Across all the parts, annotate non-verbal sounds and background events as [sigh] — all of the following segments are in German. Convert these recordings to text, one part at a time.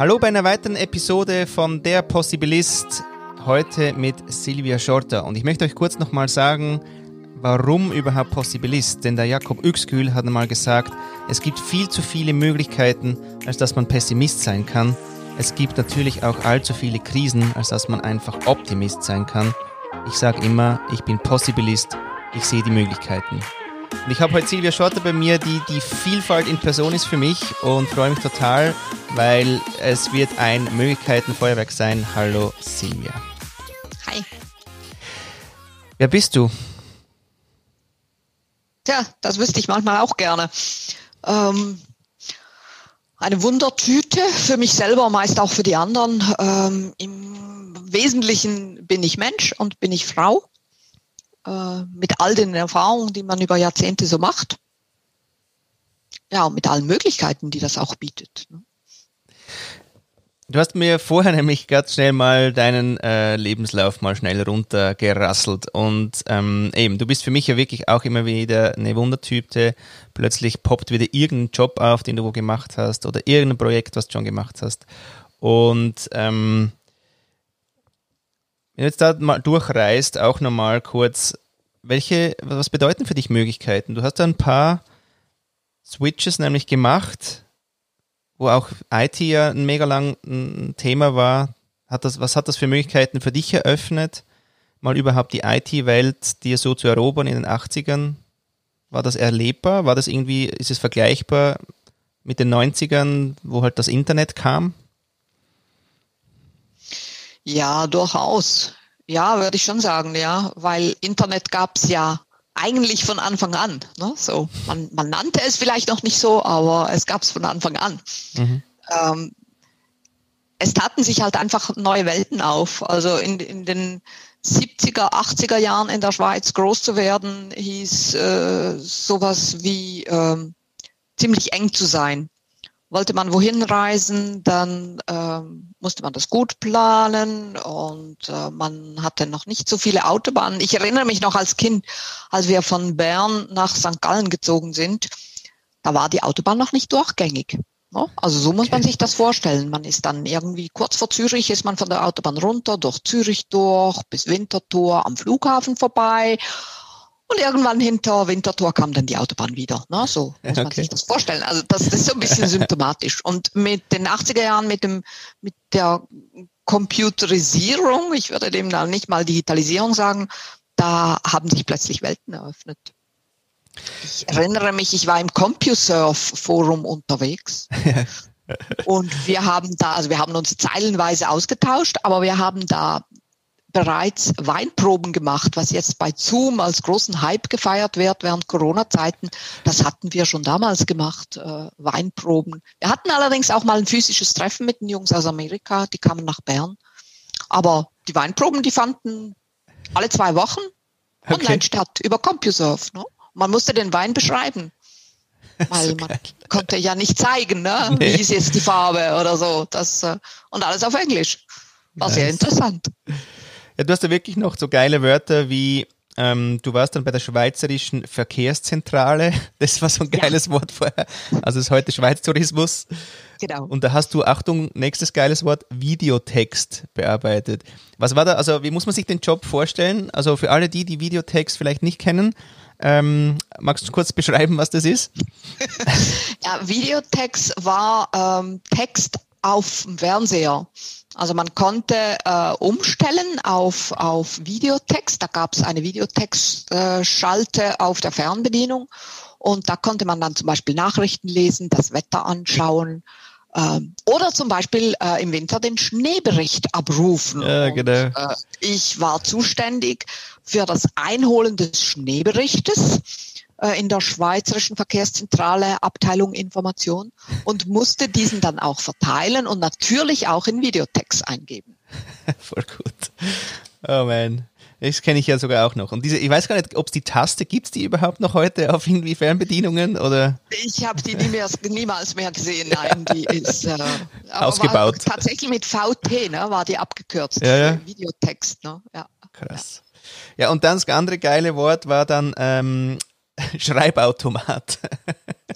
Hallo bei einer weiteren Episode von Der Possibilist. Heute mit Silvia Schorter. Und ich möchte euch kurz nochmal sagen, warum überhaupt Possibilist. Denn der Jakob Üxkühl hat einmal gesagt, es gibt viel zu viele Möglichkeiten, als dass man Pessimist sein kann. Es gibt natürlich auch allzu viele Krisen, als dass man einfach Optimist sein kann. Ich sage immer, ich bin Possibilist, ich sehe die Möglichkeiten. Und ich habe heute Silvia Schorter bei mir, die die Vielfalt in Person ist für mich und freue mich total, weil es wird ein Möglichkeitenfeuerwerk sein. Hallo Silvia. Hi. Wer bist du? Tja, das wüsste ich manchmal auch gerne. Ähm, eine Wundertüte für mich selber, meist auch für die anderen. Ähm, Im Wesentlichen bin ich Mensch und bin ich Frau. Äh, mit all den Erfahrungen, die man über Jahrzehnte so macht. Ja, und mit allen Möglichkeiten, die das auch bietet. Ne? Du hast mir vorher [laughs] nämlich ganz schnell mal deinen äh, Lebenslauf mal schnell runtergerasselt und ähm, eben, du bist für mich ja wirklich auch immer wieder eine Wundertüte. Plötzlich poppt wieder irgendein Job auf, den du wo gemacht hast oder irgendein Projekt, was du schon gemacht hast. Und ähm, wenn du jetzt da mal durchreist, auch nochmal kurz, welche, was bedeuten für dich Möglichkeiten? Du hast da ein paar Switches nämlich gemacht wo auch IT ja ein mega lang ein Thema war. Hat das, was hat das für Möglichkeiten für dich eröffnet, mal überhaupt die IT-Welt dir so zu erobern in den 80ern? War das erlebbar? War das irgendwie, ist es vergleichbar mit den 90ern, wo halt das Internet kam? Ja, durchaus. Ja, würde ich schon sagen, ja, weil Internet gab es ja eigentlich von Anfang an. Ne? So, man, man nannte es vielleicht noch nicht so, aber es gab es von Anfang an. Mhm. Ähm, es taten sich halt einfach neue Welten auf. Also in, in den 70er, 80er Jahren in der Schweiz groß zu werden, hieß äh, sowas wie ähm, ziemlich eng zu sein wollte man wohin reisen, dann ähm, musste man das gut planen und äh, man hatte noch nicht so viele Autobahnen. Ich erinnere mich noch als Kind, als wir von Bern nach St. Gallen gezogen sind, da war die Autobahn noch nicht durchgängig. Ne? Also so muss okay. man sich das vorstellen. Man ist dann irgendwie kurz vor Zürich, ist man von der Autobahn runter, durch Zürich durch, bis Winterthur am Flughafen vorbei und irgendwann hinter Winterthur kam dann die Autobahn wieder. Ne? So muss man sich das vorstellen. Also das, das ist so ein bisschen [laughs] symptomatisch. Und mit den 80er Jahren, mit dem, mit der Computerisierung, ich würde dem dann nicht mal Digitalisierung sagen, da haben sich plötzlich Welten eröffnet. Ich erinnere mich, ich war im CompuServe-Forum unterwegs. [laughs] Und wir haben da, also wir haben uns zeilenweise ausgetauscht, aber wir haben da bereits Weinproben gemacht, was jetzt bei Zoom als großen Hype gefeiert wird während Corona-Zeiten. Das hatten wir schon damals gemacht, äh, Weinproben. Wir hatten allerdings auch mal ein physisches Treffen mit den Jungs aus Amerika, die kamen nach Bern. Aber die Weinproben, die fanden alle zwei Wochen okay. online statt, über CompuServe. Ne? Man musste den Wein beschreiben. [laughs] Weil man konnte ja nicht zeigen, ne? Nee. wie ist jetzt die Farbe oder so. Das, äh, und alles auf Englisch. War nice. sehr interessant. Ja, du hast ja wirklich noch so geile Wörter wie ähm, du warst dann bei der Schweizerischen Verkehrszentrale. [laughs] Das war so ein geiles ja. Wort vorher. Also es ist heute Schweiz Tourismus. Genau. Und da hast du, Achtung, nächstes geiles Wort, Videotext bearbeitet. Was war da, also wie muss man sich den Job vorstellen? Also für alle die, die Videotext vielleicht nicht kennen, ähm, magst du kurz beschreiben, was das ist? [laughs] ja, Videotext war ähm, Text auf dem Fernseher. Also man konnte äh, umstellen auf, auf Videotext. Da gab es eine Videotextschalte äh, auf der Fernbedienung und da konnte man dann zum Beispiel Nachrichten lesen, das Wetter anschauen ähm, oder zum Beispiel äh, im Winter den Schneebericht abrufen. Ja, genau. Und, äh, ich war zuständig für das Einholen des Schneeberichtes äh, in der Schweizerischen Verkehrszentrale Abteilung Information und musste diesen dann auch verteilen und natürlich auch in Videotext eingeben. [laughs] Voll gut. Oh man. Das kenne ich ja sogar auch noch. Und diese, ich weiß gar nicht, ob es die Taste gibt, es die überhaupt noch heute auf irgendwie Fernbedienungen oder? Ich habe die nie mehr, niemals mehr gesehen. Nein, die ist äh, ausgebaut. tatsächlich mit VT, ne, war die abgekürzt. Ja, ja. Videotext, ne? Ja. Krass. Ja. ja, und dann das andere geile Wort war dann ähm, [laughs] Schreibautomat.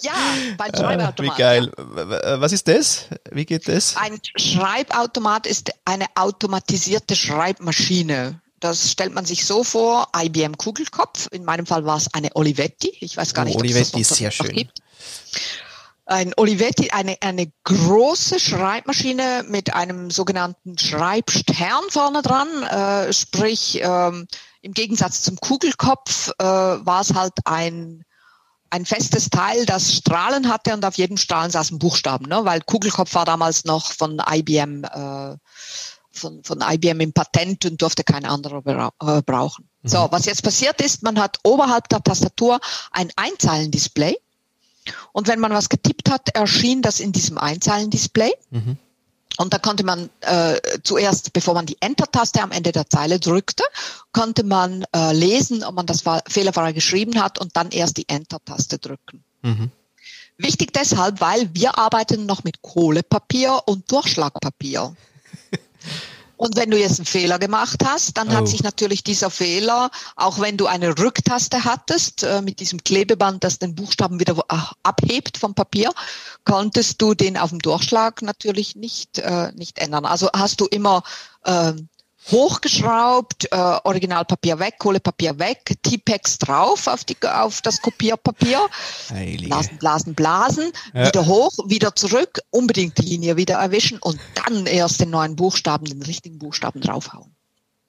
Ja, beim Schreibautomat. Wie geil. Ja. Was ist das? Wie geht das? Ein Schreibautomat ist eine automatisierte Schreibmaschine. Das stellt man sich so vor, IBM Kugelkopf. In meinem Fall war es eine Olivetti. Ich weiß gar nicht, oh, Olivetti ist sehr schön. Gibt. Ein Olivetti, eine, eine große Schreibmaschine mit einem sogenannten Schreibstern vorne dran. Äh, sprich, ähm, im Gegensatz zum Kugelkopf äh, war es halt ein ein festes Teil, das Strahlen hatte und auf jedem Strahlen saß ein Buchstaben, ne? weil Kugelkopf war damals noch von IBM äh, von, von IBM im Patent und durfte kein anderer äh, brauchen. Mhm. So, was jetzt passiert ist, man hat oberhalb der Tastatur ein Einzahlendisplay und wenn man was getippt hat, erschien das in diesem Einzahlendisplay. Mhm. Und da konnte man äh, zuerst, bevor man die Enter-Taste am Ende der Zeile drückte, konnte man äh, lesen, ob man das fehlerfrei geschrieben hat und dann erst die Enter-Taste drücken. Mhm. Wichtig deshalb, weil wir arbeiten noch mit Kohlepapier und Durchschlagpapier. [laughs] Und wenn du jetzt einen Fehler gemacht hast, dann oh. hat sich natürlich dieser Fehler, auch wenn du eine Rücktaste hattest, äh, mit diesem Klebeband, das den Buchstaben wieder äh, abhebt vom Papier, konntest du den auf dem Durchschlag natürlich nicht, äh, nicht ändern. Also hast du immer äh, hochgeschraubt, äh, Originalpapier weg, Kohlepapier weg, Tipex drauf auf, die, auf das Kopierpapier, Heilige. blasen, blasen, blasen, ja. wieder hoch, wieder zurück, unbedingt die Linie wieder erwischen und dann erst den neuen Buchstaben, den richtigen Buchstaben draufhauen.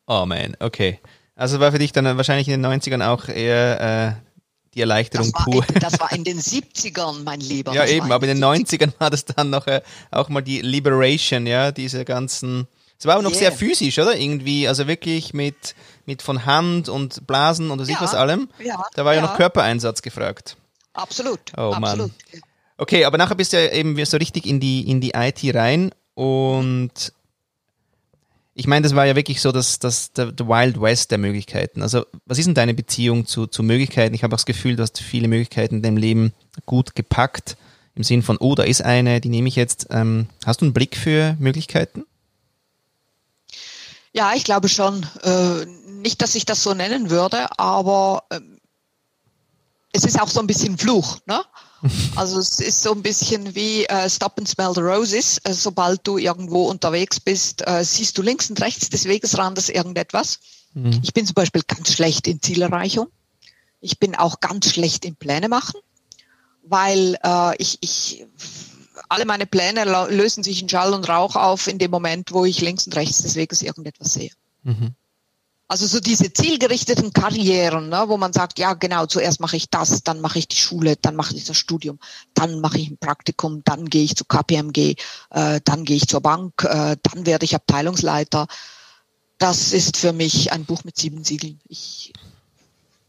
Oh man, okay. Also war für dich dann wahrscheinlich in den 90ern auch eher äh, die Erleichterung das pur. In, das war in den 70ern, mein Lieber. Ja, eben, aber in den 90ern war das dann noch äh, auch mal die Liberation, ja, diese ganzen es war aber noch yeah. sehr physisch, oder? Irgendwie, also wirklich mit, mit von Hand und Blasen und was ja. ich was allem. Ja. Da war ja. ja noch Körpereinsatz gefragt. Absolut. Oh Absolut. Mann. Okay, aber nachher bist du ja eben so richtig in die, in die IT rein und ich meine, das war ja wirklich so dass das, der, der Wild West der Möglichkeiten. Also, was ist denn deine Beziehung zu, zu Möglichkeiten? Ich habe auch das Gefühl, du hast viele Möglichkeiten in deinem Leben gut gepackt. Im Sinn von, oh, da ist eine, die nehme ich jetzt. Ähm, hast du einen Blick für Möglichkeiten? Ja, ich glaube schon. Äh, nicht, dass ich das so nennen würde, aber ähm, es ist auch so ein bisschen Fluch. Ne? [laughs] Also es ist so ein bisschen wie äh, Stop and Smell the Roses. Äh, sobald du irgendwo unterwegs bist, äh, siehst du links und rechts des Wegesrandes irgendetwas. Mhm. Ich bin zum Beispiel ganz schlecht in Zielerreichung. Ich bin auch ganz schlecht in Pläne machen, weil äh, ich, ich alle meine Pläne lösen sich in Schall und Rauch auf in dem Moment, wo ich links und rechts des Weges irgendetwas sehe. Mhm. Also so diese zielgerichteten Karrieren, ne, wo man sagt, ja genau, zuerst mache ich das, dann mache ich die Schule, dann mache ich das Studium, dann mache ich ein Praktikum, dann gehe ich zu KPMG, äh, dann gehe ich zur Bank, äh, dann werde ich Abteilungsleiter. Das ist für mich ein Buch mit sieben Siegeln. Ich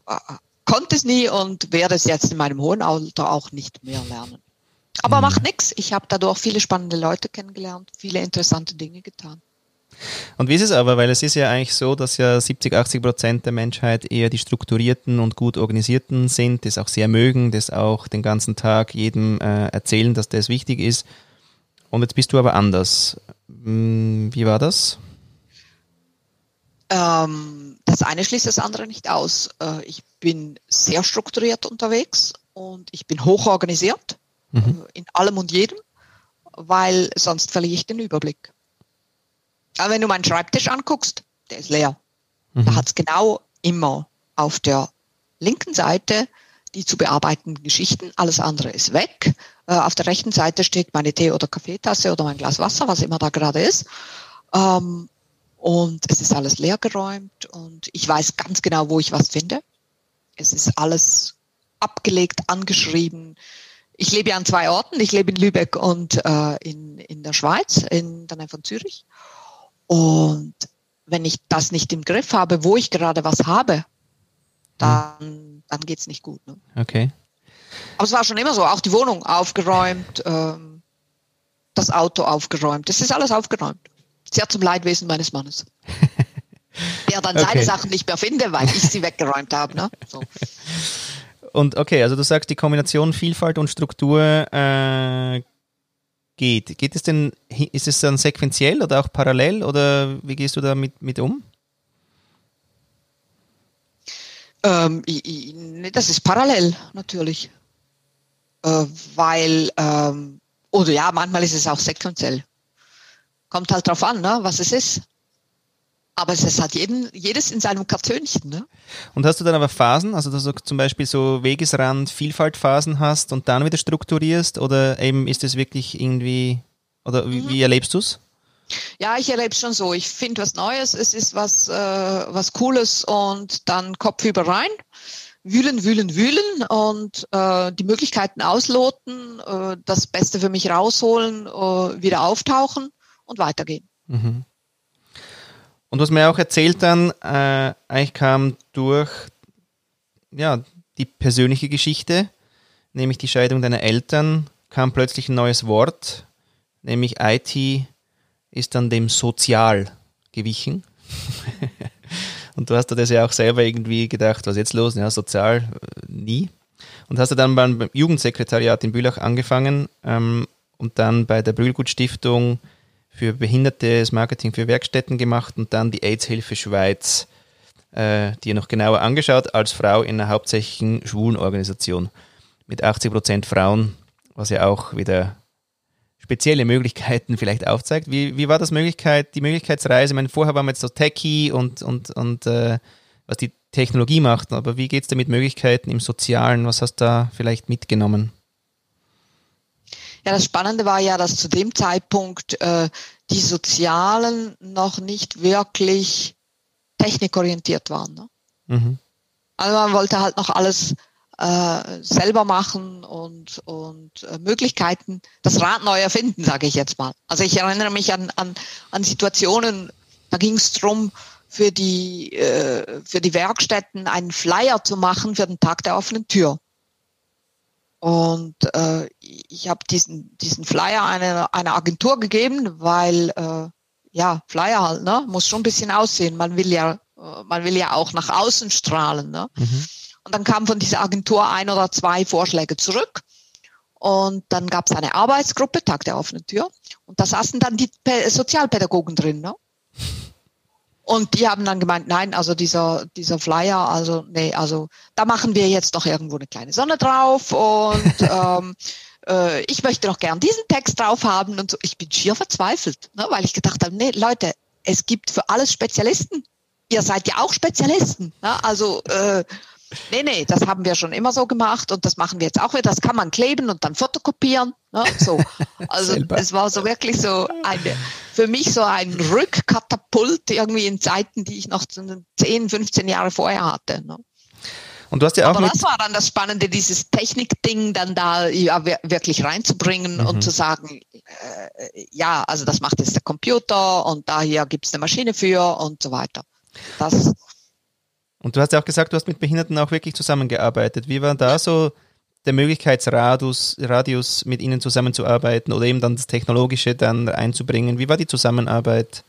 äh, konnte es nie und werde es jetzt in meinem hohen Alter auch nicht mehr lernen. Aber mhm. macht nichts. Ich habe dadurch viele spannende Leute kennengelernt, viele interessante Dinge getan. Und wie ist es aber? Weil es ist ja eigentlich so, dass ja 70, 80 Prozent der Menschheit eher die strukturierten und gut organisierten sind, das auch sehr mögen, das auch den ganzen Tag jedem äh, erzählen, dass das wichtig ist. Und jetzt bist du aber anders. Hm, wie war das? Ähm, das eine schließt das andere nicht aus. Äh, ich bin sehr strukturiert unterwegs und ich bin hoch organisiert mhm. in allem und jedem, weil sonst verliere ich den Überblick. Aber wenn du meinen Schreibtisch anguckst, der ist leer. Mhm. Da hat es genau immer auf der linken Seite die zu bearbeitenden Geschichten, alles andere ist weg. Äh, auf der rechten Seite steht meine Tee- oder Kaffeetasse oder mein Glas Wasser, was immer da gerade ist. Ähm, und es ist alles leer geräumt und ich weiß ganz genau, wo ich was finde. Es ist alles abgelegt, angeschrieben ich lebe ja an zwei Orten. Ich lebe in Lübeck und äh, in, in der Schweiz, in der Nähe von Zürich. Und wenn ich das nicht im Griff habe, wo ich gerade was habe, dann, dann geht's nicht gut. Ne? Okay. Aber es war schon immer so, auch die Wohnung aufgeräumt, ähm, das Auto aufgeräumt. Das ist alles aufgeräumt. Sehr zum Leidwesen meines Mannes. [laughs] Der dann okay. seine Sachen nicht mehr finde, weil ich sie weggeräumt habe. Ne? So. [laughs] Und okay, also du sagst, die Kombination Vielfalt und Struktur äh, geht. Geht es denn, ist es dann sequenziell oder auch parallel oder wie gehst du damit mit um? Ähm, das ist parallel natürlich. Äh, weil, ähm, oder ja, manchmal ist es auch sequenziell. Kommt halt drauf an, ne, was es ist. Aber es ist halt jeden, jedes in seinem Kartönchen. Ne? Und hast du dann aber Phasen, also dass du zum Beispiel so Wegesrand, Vielfaltphasen hast und dann wieder strukturierst oder eben ist es wirklich irgendwie, oder mhm. wie, wie erlebst du es? Ja, ich erlebe es schon so. Ich finde was Neues, es ist was, äh, was Cooles und dann Kopf über rein, wühlen, wühlen, wühlen und äh, die Möglichkeiten ausloten, äh, das Beste für mich rausholen, äh, wieder auftauchen und weitergehen. Mhm. Und was mir auch erzählt dann, äh, eigentlich kam durch ja, die persönliche Geschichte, nämlich die Scheidung deiner Eltern, kam plötzlich ein neues Wort, nämlich IT ist dann dem Sozial gewichen. [laughs] und du hast dir das ja auch selber irgendwie gedacht, was jetzt los? Ja, sozial äh, nie. Und hast du dann beim Jugendsekretariat in Bülach angefangen ähm, und dann bei der Brühlgut Stiftung für Behinderte das Marketing für Werkstätten gemacht und dann die AIDS-Hilfe Schweiz äh, dir noch genauer angeschaut, als Frau in einer hauptsächlichen schwulen Organisation mit 80 Prozent Frauen, was ja auch wieder spezielle Möglichkeiten vielleicht aufzeigt. Wie, wie war das Möglichkeit, die Möglichkeitsreise? Ich meine, vorher waren wir jetzt so techy und, und, und äh, was die Technologie macht, aber wie geht es da mit Möglichkeiten im Sozialen? Was hast du da vielleicht mitgenommen? Ja, das Spannende war ja, dass zu dem Zeitpunkt äh, die Sozialen noch nicht wirklich technikorientiert waren. Ne? Mhm. Also man wollte halt noch alles äh, selber machen und, und äh, Möglichkeiten, das Rad neu erfinden, sage ich jetzt mal. Also ich erinnere mich an, an, an Situationen, da ging es darum, für die, äh, für die Werkstätten einen Flyer zu machen für den Tag der offenen Tür. Und äh, ich habe diesen, diesen Flyer einer eine Agentur gegeben, weil äh, ja, Flyer halt, ne, muss schon ein bisschen aussehen. Man will ja, äh, man will ja auch nach außen strahlen. Ne? Mhm. Und dann kam von dieser Agentur ein oder zwei Vorschläge zurück. Und dann gab es eine Arbeitsgruppe, Tag der offenen Tür. Und da saßen dann die Sozialpädagogen drin. Ne? Und die haben dann gemeint, nein, also dieser, dieser Flyer, also nee, also da machen wir jetzt doch irgendwo eine kleine Sonne drauf und [laughs] ähm, äh, ich möchte doch gern diesen Text drauf haben und so. Ich bin schier verzweifelt, ne, weil ich gedacht habe, nee, Leute, es gibt für alles Spezialisten. Ihr seid ja auch Spezialisten. Ne? Also äh, Nee, nee, das haben wir schon immer so gemacht und das machen wir jetzt auch wieder. Das kann man kleben und dann fotokopieren. Ne? So. Also es war so wirklich so eine, für mich so ein Rückkatapult irgendwie in Zeiten, die ich noch 10, 15 Jahre vorher hatte. Ne? Und du hast ja auch Aber das war dann das Spannende, dieses Technikding dann da ja, wirklich reinzubringen mhm. und zu sagen, äh, ja, also das macht jetzt der Computer und da hier gibt es eine Maschine für und so weiter. Das und du hast ja auch gesagt, du hast mit Behinderten auch wirklich zusammengearbeitet. Wie war da so der Möglichkeitsradius, Radius, mit ihnen zusammenzuarbeiten oder eben dann das Technologische dann einzubringen? Wie war die Zusammenarbeit?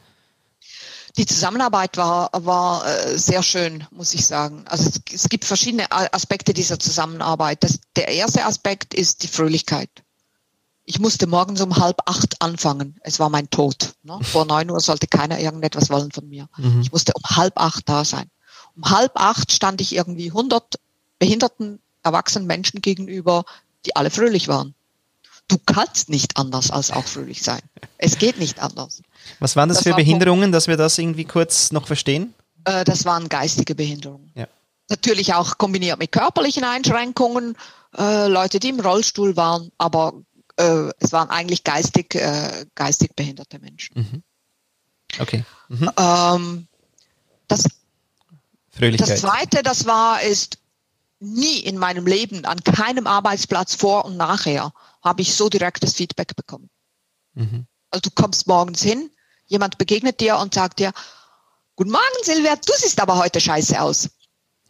Die Zusammenarbeit war, war äh, sehr schön, muss ich sagen. Also es, es gibt verschiedene Aspekte dieser Zusammenarbeit. Das, der erste Aspekt ist die Fröhlichkeit. Ich musste morgens um halb acht anfangen. Es war mein Tod. Ne? Vor neun Uhr sollte keiner irgendetwas wollen von mir. Mhm. Ich musste um halb acht da sein. Um halb acht stand ich irgendwie 100 behinderten erwachsenen Menschen gegenüber, die alle fröhlich waren. Du kannst nicht anders als auch fröhlich sein. Es geht nicht anders. Was waren das, das für war Behinderungen, dass wir das irgendwie kurz noch verstehen? Äh, das waren geistige Behinderungen. Ja. Natürlich auch kombiniert mit körperlichen Einschränkungen, äh, Leute, die im Rollstuhl waren, aber äh, es waren eigentlich geistig, äh, geistig behinderte Menschen. Mhm. Okay. Mhm. Ähm, das Fröhlichkeit. Das zweite, das war, ist nie in meinem Leben, an keinem Arbeitsplatz vor und nachher, habe ich so direktes Feedback bekommen. Mhm. Also du kommst morgens hin, jemand begegnet dir und sagt dir, Guten Morgen, Silvia, du siehst aber heute scheiße aus.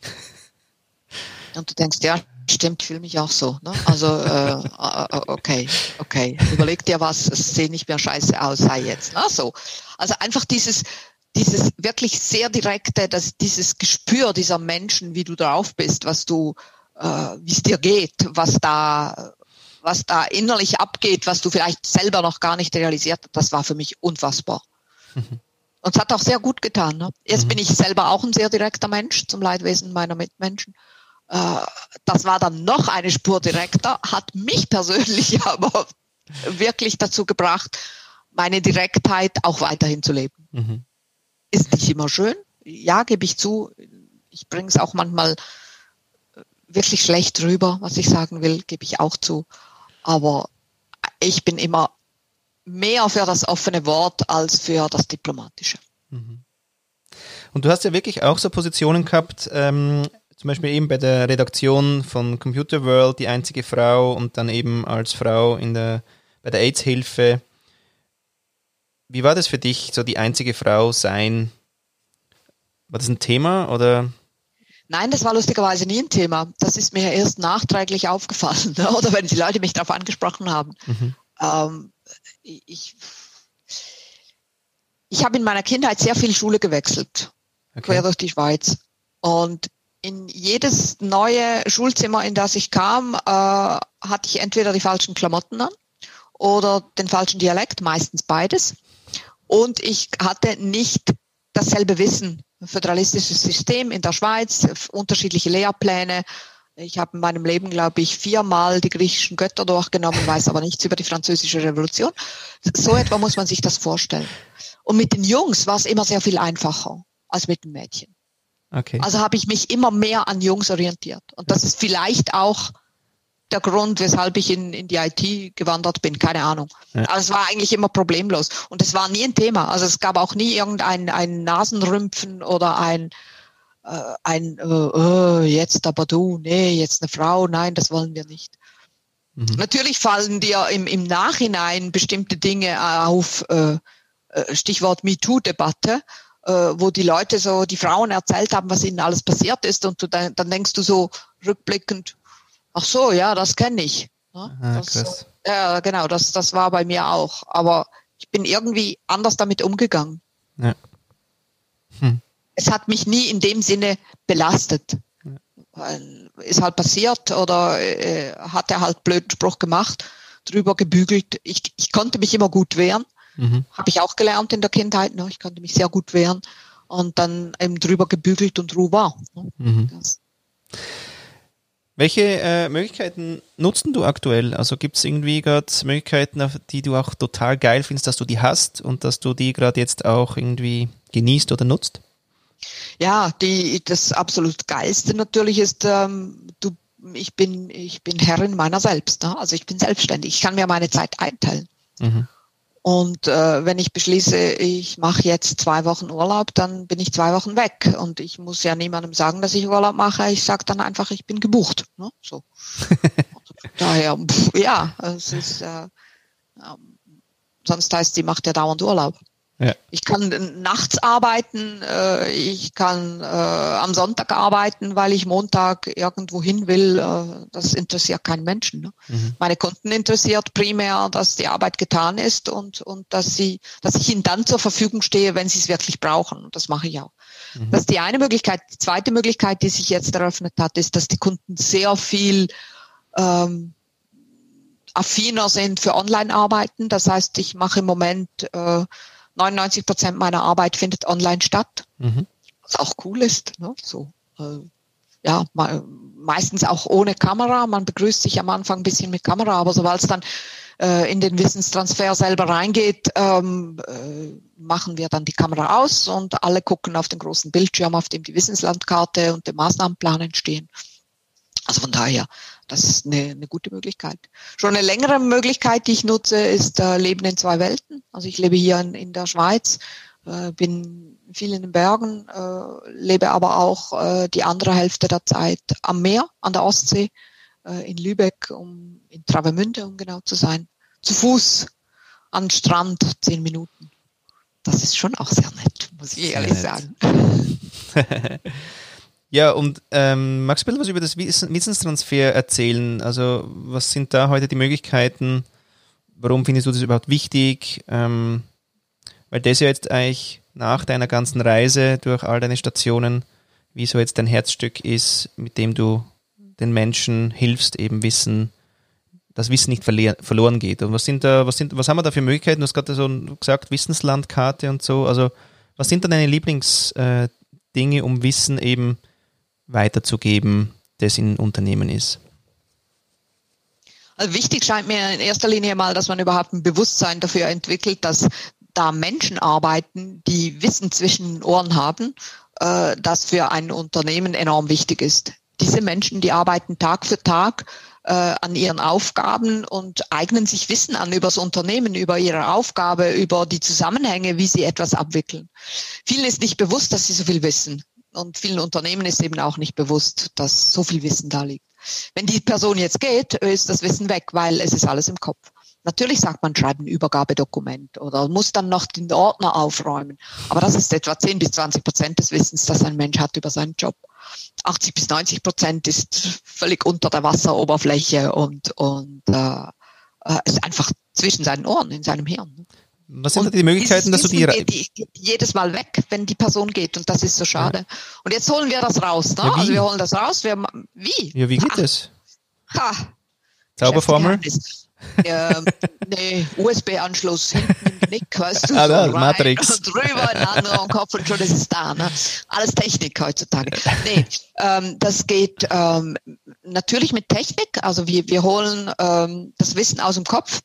[laughs] Und du denkst, ja, stimmt, fühle mich auch so. Ne? Also, äh, äh okay, okay. Überleg dir was, es sieht nicht mehr scheiße aus, sei jetzt. Ne? So. Also einfach dieses, dieses wirklich sehr direkte, dass dieses Gespür dieser Menschen, wie du drauf bist, was du, äh, wie es dir geht, was da, was da innerlich abgeht, was du vielleicht selber noch gar nicht realisiert hast, das war für mich unfassbar. Mhm. Und es hat auch sehr gut getan. Ne? Jetzt mhm. bin ich selber auch ein sehr direkter Mensch zum Leidwesen meiner Mitmenschen. Äh, das war dann noch eine Spur direkter, hat mich persönlich [laughs] aber wirklich dazu gebracht, meine Direktheit auch weiterhin zu leben. Mhm. Ist nicht immer schön, ja, gebe ich zu. Ich bringe es auch manchmal äh, wirklich schlecht rüber, was ich sagen will, gebe ich auch zu. Aber ich bin immer mehr für das offene Wort als für das diplomatische. Mhm. Und du hast ja wirklich auch so Positionen gehabt, ähm, zum Beispiel eben bei der Redaktion von Computer World, die einzige Frau und dann eben als Frau in der, bei der AIDS-Hilfe. Wie war das für dich, so die einzige Frau sein? War das ein Thema oder? Nein, das war lustigerweise nie ein Thema. Das ist mir erst nachträglich aufgefallen [laughs] oder wenn die Leute mich darauf angesprochen haben. Mhm. Ähm, ich, ich habe in meiner Kindheit sehr viel Schule gewechselt, okay. quer durch die Schweiz. Und in jedes neue Schulzimmer, in das ich kam, äh, hatte ich entweder die falschen Klamotten an oder den falschen Dialekt, meistens beides. Und ich hatte nicht dasselbe Wissen. Föderalistisches System in der Schweiz, unterschiedliche Lehrpläne, ich habe in meinem Leben, glaube ich, viermal die griechischen Götter durchgenommen, weiß aber nichts über die französische Revolution. So etwa muss man sich das vorstellen. Und mit den Jungs war es immer sehr viel einfacher als mit den Mädchen. Okay. Also habe ich mich immer mehr an Jungs orientiert. Und das ist vielleicht auch der Grund, weshalb ich in, in die IT gewandert bin, keine Ahnung. Ja. Also es war eigentlich immer problemlos. Und es war nie ein Thema. Also es gab auch nie irgendein ein Nasenrümpfen oder ein äh, ein äh, äh, jetzt aber du, nee, jetzt eine Frau, nein, das wollen wir nicht. Mhm. Natürlich fallen dir im, im Nachhinein bestimmte Dinge auf, äh, äh Stichwort MeToo-Debatte, äh, wo die Leute so, die Frauen erzählt haben, was ihnen alles passiert ist und du, dann, dann denkst du so rückblickend, ach so, ja, das kenne ich. Ja, ah, das, ja, genau, das, das war bei mir auch. Aber ich bin irgendwie anders damit umgegangen. Ja. Hm es hat mich nie in dem Sinne belastet. Ist halt passiert oder äh, hat er halt blöden Spruch gemacht, drüber gebügelt. Ich, ich konnte mich immer gut wehren. Mhm. Habe ich auch gelernt in der Kindheit. Ne? Ich konnte mich sehr gut wehren und dann eben drüber gebügelt und Ruhe war. Ne? Mhm. Welche äh, Möglichkeiten nutzen du aktuell? Also gibt es irgendwie gerade Möglichkeiten, die du auch total geil findest, dass du die hast und dass du die gerade jetzt auch irgendwie genießt oder nutzt? Ja, die, das absolut geilste natürlich ist, ähm, du, ich bin, ich bin Herrin meiner selbst. Ne? Also ich bin selbstständig. Ich kann mir meine Zeit einteilen. Mhm. Und äh, wenn ich beschließe, ich mache jetzt zwei Wochen Urlaub, dann bin ich zwei Wochen weg. Und ich muss ja niemandem sagen, dass ich Urlaub mache. Ich sage dann einfach, ich bin gebucht. Ne? So. [laughs] daher, pff, ja, es ist, äh, äh, sonst heißt, sie macht ja dauernd Urlaub. Ja. Ich kann nachts arbeiten, äh, ich kann äh, am Sonntag arbeiten, weil ich Montag irgendwo hin will. Äh, das interessiert keinen Menschen. Ne? Mhm. Meine Kunden interessiert primär, dass die Arbeit getan ist und, und dass sie, dass ich ihnen dann zur Verfügung stehe, wenn sie es wirklich brauchen. Und das mache ich auch. Mhm. Das ist die eine Möglichkeit. Die zweite Möglichkeit, die sich jetzt eröffnet hat, ist, dass die Kunden sehr viel ähm, affiner sind für Online-Arbeiten. Das heißt, ich mache im Moment äh, 99 Prozent meiner Arbeit findet online statt, mhm. was auch cool ist. Ne? So, äh, ja, meistens auch ohne Kamera. Man begrüßt sich am Anfang ein bisschen mit Kamera, aber sobald es dann äh, in den Wissenstransfer selber reingeht, ähm, äh, machen wir dann die Kamera aus und alle gucken auf den großen Bildschirm, auf dem die Wissenslandkarte und der Maßnahmenplan entstehen. Also von daher, das ist eine, eine gute Möglichkeit. Schon eine längere Möglichkeit, die ich nutze, ist äh, Leben in zwei Welten. Also ich lebe hier in, in der Schweiz, äh, bin viel in den Bergen, äh, lebe aber auch äh, die andere Hälfte der Zeit am Meer, an der Ostsee, äh, in Lübeck, um in Travemünde, um genau zu sein, zu Fuß an Strand, zehn Minuten. Das ist schon auch sehr nett, muss ich ehrlich sagen. [laughs] Ja, und ähm, magst du ein bisschen was über das Wissenstransfer erzählen? Also, was sind da heute die Möglichkeiten? Warum findest du das überhaupt wichtig? Ähm, weil das ja jetzt eigentlich nach deiner ganzen Reise durch all deine Stationen, wie so jetzt dein Herzstück ist, mit dem du den Menschen hilfst, eben Wissen, das Wissen nicht verloren geht. Und was sind da, was sind, was haben wir da für Möglichkeiten? Du hast gerade so gesagt, Wissenslandkarte und so. Also Was sind dann deine Lieblingsdinge, äh, um Wissen eben weiterzugeben, das in Unternehmen ist? Also wichtig scheint mir in erster Linie mal, dass man überhaupt ein Bewusstsein dafür entwickelt, dass da Menschen arbeiten, die Wissen zwischen den Ohren haben, äh, das für ein Unternehmen enorm wichtig ist. Diese Menschen, die arbeiten Tag für Tag äh, an ihren Aufgaben und eignen sich Wissen an über das Unternehmen, über ihre Aufgabe, über die Zusammenhänge, wie sie etwas abwickeln. Vielen ist nicht bewusst, dass sie so viel wissen. Und vielen Unternehmen ist eben auch nicht bewusst, dass so viel Wissen da liegt. Wenn die Person jetzt geht, ist das Wissen weg, weil es ist alles im Kopf. Natürlich sagt man, schreibt ein Übergabedokument oder muss dann noch den Ordner aufräumen. Aber das ist etwa 10 bis 20 Prozent des Wissens, das ein Mensch hat über seinen Job. 80 bis 90 Prozent ist völlig unter der Wasseroberfläche und, und äh, äh ist einfach zwischen seinen Ohren, in seinem Hirn. Was sind und die Möglichkeiten, dass du die, geht, jedes Mal weg, wenn die Person geht und das ist so schade. Ja. Und jetzt holen wir das raus, ne? Ja, also wir holen das raus. Wir, wie? Ja, wie geht ha. das? Ha. Zauberformel? ähm, nee, USB-Anschluss hinten im Knick, weißt du, [laughs] ah, so rein, Matrix. drüber, ein anderer Kopf und schon ist es da. Ne? Alles Technik heutzutage. Nee, ähm, das geht ähm, natürlich mit Technik. Also wir, wir holen ähm, das Wissen aus dem Kopf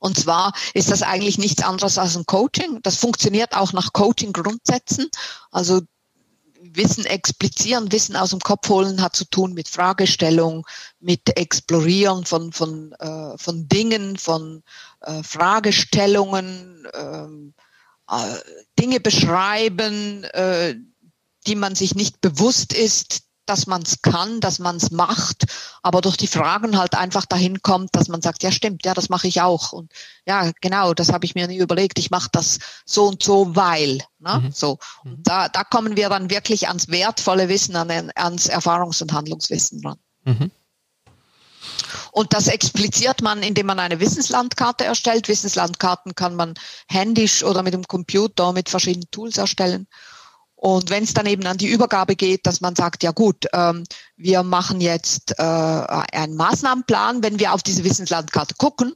und zwar ist das eigentlich nichts anderes als ein Coaching. Das funktioniert auch nach Coaching-Grundsätzen. Also Wissen explizieren, Wissen aus dem Kopf holen hat zu tun mit Fragestellung, mit Explorieren von, von, äh, von Dingen, von äh, Fragestellungen, ähm, äh, Dinge beschreiben, äh, die man sich nicht bewusst ist, dass man es kann, dass man es macht, aber durch die Fragen halt einfach dahin kommt, dass man sagt, ja stimmt, ja, das mache ich auch. Und ja, genau, das habe ich mir nie überlegt, ich mache das so und so, weil. Ne? Mhm. So. Und mhm. da, da kommen wir dann wirklich ans wertvolle Wissen, an, ans Erfahrungs- und Handlungswissen ran. Mhm. Und das expliziert man, indem man eine Wissenslandkarte erstellt. Wissenslandkarten kann man händisch oder mit dem Computer mit verschiedenen Tools erstellen. Und wenn es dann eben an die Übergabe geht, dass man sagt, ja gut, ähm, wir machen jetzt äh, einen Maßnahmenplan, wenn wir auf diese Wissenslandkarte gucken,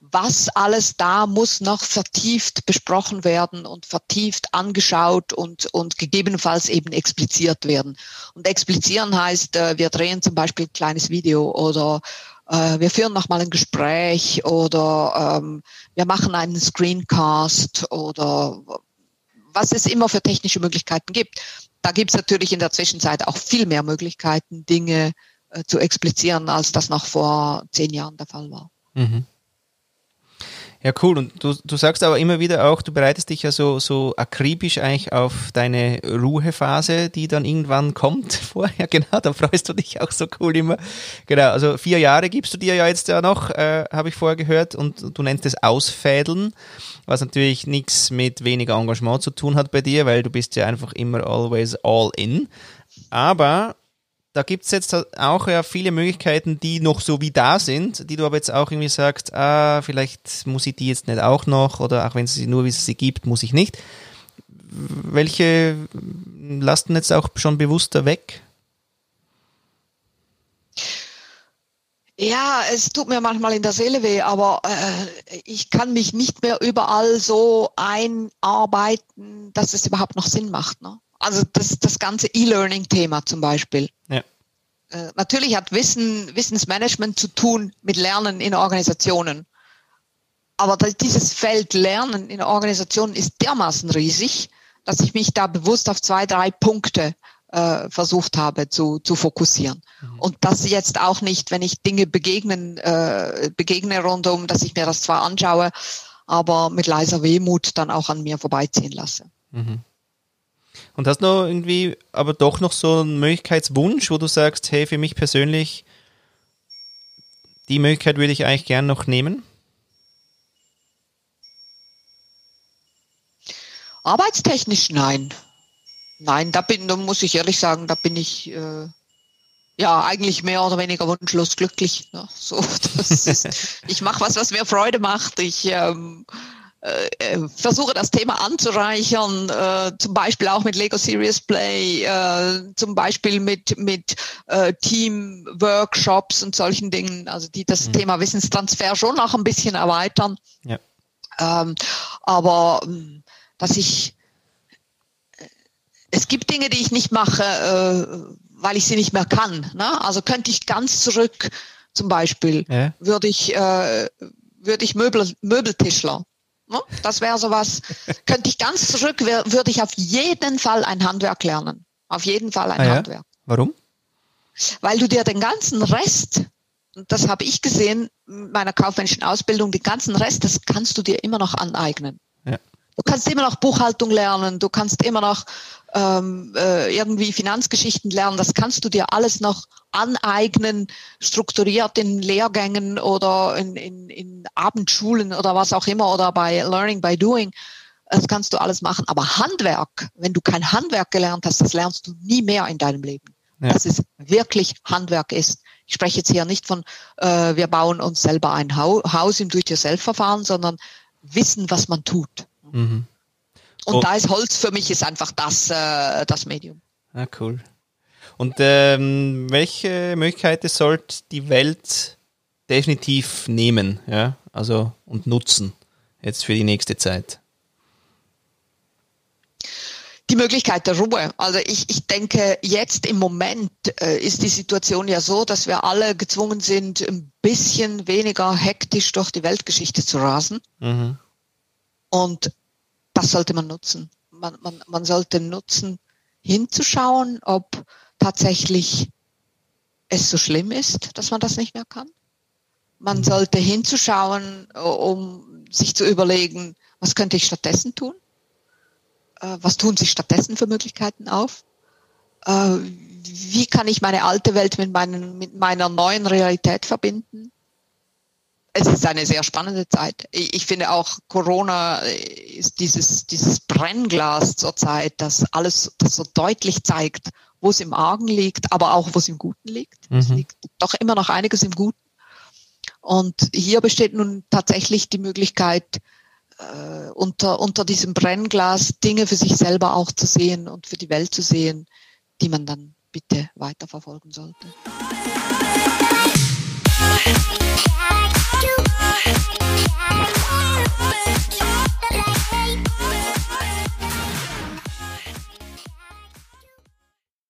was alles da muss noch vertieft besprochen werden und vertieft angeschaut und, und gegebenenfalls eben expliziert werden. Und explizieren heißt, äh, wir drehen zum Beispiel ein kleines Video oder äh, wir führen nochmal ein Gespräch oder ähm, wir machen einen Screencast oder was es immer für technische Möglichkeiten gibt. Da gibt es natürlich in der Zwischenzeit auch viel mehr Möglichkeiten, Dinge äh, zu explizieren, als das noch vor zehn Jahren der Fall war. Mhm. Ja, cool. Und du, du sagst aber immer wieder auch, du bereitest dich ja so, so akribisch eigentlich auf deine Ruhephase, die dann irgendwann kommt [laughs] vorher. Genau, da freust du dich auch so cool immer. Genau, also vier Jahre gibst du dir ja jetzt ja noch, äh, habe ich vorher gehört, und du nennst es Ausfädeln, was natürlich nichts mit weniger Engagement zu tun hat bei dir, weil du bist ja einfach immer always all in. Aber da gibt es jetzt auch ja viele Möglichkeiten, die noch so wie da sind, die du aber jetzt auch irgendwie sagst, ah, vielleicht muss ich die jetzt nicht auch noch oder auch wenn es sie nur, wie sie gibt, muss ich nicht. Welche lasten jetzt auch schon bewusster weg? Ja, es tut mir manchmal in der Seele weh, aber äh, ich kann mich nicht mehr überall so einarbeiten, dass es überhaupt noch Sinn macht. Ne? Also das, das ganze E-Learning-Thema zum Beispiel. Äh, natürlich hat Wissen, Wissensmanagement zu tun mit Lernen in Organisationen. Aber dieses Feld Lernen in Organisationen ist dermaßen riesig, dass ich mich da bewusst auf zwei, drei Punkte äh, versucht habe zu, zu fokussieren. Mhm. Und das jetzt auch nicht, wenn ich Dinge begegnen, äh, begegne rundum, dass ich mir das zwar anschaue, aber mit leiser Wehmut dann auch an mir vorbeiziehen lasse. Mhm. Und hast du noch irgendwie, aber doch noch so einen Möglichkeitswunsch, wo du sagst, hey, für mich persönlich, die Möglichkeit würde ich eigentlich gern noch nehmen? Arbeitstechnisch nein. Nein, da bin, da muss ich ehrlich sagen, da bin ich äh, ja eigentlich mehr oder weniger wunschlos glücklich. Ne? So, [laughs] ist, ich mache was, was mir Freude macht. Ich ähm, äh, äh, versuche das Thema anzureichern, äh, zum Beispiel auch mit Lego Serious Play, äh, zum Beispiel mit, mit äh, Team-Workshops und solchen Dingen, also die das mhm. Thema Wissenstransfer schon noch ein bisschen erweitern. Ja. Ähm, aber ähm, dass ich es gibt Dinge, die ich nicht mache, äh, weil ich sie nicht mehr kann. Ne? Also könnte ich ganz zurück, zum Beispiel, ja. würde ich, äh, würde ich Möbel, Möbeltischler. Ne? Das wäre sowas. könnte ich ganz zurück, würde ich auf jeden Fall ein Handwerk lernen. Auf jeden Fall ein ah, Handwerk. Ja? Warum? Weil du dir den ganzen Rest, das habe ich gesehen, meiner kaufmännischen Ausbildung, den ganzen Rest, das kannst du dir immer noch aneignen. Ja. Du kannst immer noch Buchhaltung lernen, du kannst immer noch ähm, äh, irgendwie Finanzgeschichten lernen. Das kannst du dir alles noch aneignen, strukturiert in Lehrgängen oder in, in, in Abendschulen oder was auch immer oder bei Learning by Doing. Das kannst du alles machen. Aber Handwerk, wenn du kein Handwerk gelernt hast, das lernst du nie mehr in deinem Leben. Ja. Dass es wirklich Handwerk ist. Ich spreche jetzt hier nicht von, äh, wir bauen uns selber ein Haus im Do-it-yourself-Verfahren, sondern wissen, was man tut. Mhm. Und oh. da ist Holz für mich ist einfach das, äh, das Medium. Ah, cool. Und ähm, welche Möglichkeiten sollte die Welt definitiv nehmen, ja, also und nutzen jetzt für die nächste Zeit? Die Möglichkeit der Ruhe. Also ich, ich denke, jetzt im Moment äh, ist die Situation ja so, dass wir alle gezwungen sind, ein bisschen weniger hektisch durch die Weltgeschichte zu rasen. Mhm. Und das sollte man nutzen. Man, man, man sollte nutzen, hinzuschauen, ob tatsächlich es so schlimm ist, dass man das nicht mehr kann. Man mhm. sollte hinzuschauen, um sich zu überlegen, was könnte ich stattdessen tun? Äh, was tun sich stattdessen für Möglichkeiten auf? Äh, wie kann ich meine alte Welt mit, meinen, mit meiner neuen Realität verbinden? Es ist eine sehr spannende Zeit. Ich finde auch Corona ist dieses, dieses Brennglas zur Zeit, das alles, das so deutlich zeigt, wo es im Argen liegt, aber auch wo es im Guten liegt. Mhm. Es liegt doch immer noch einiges im Guten. Und hier besteht nun tatsächlich die Möglichkeit, äh, unter, unter diesem Brennglas Dinge für sich selber auch zu sehen und für die Welt zu sehen, die man dann bitte weiterverfolgen sollte.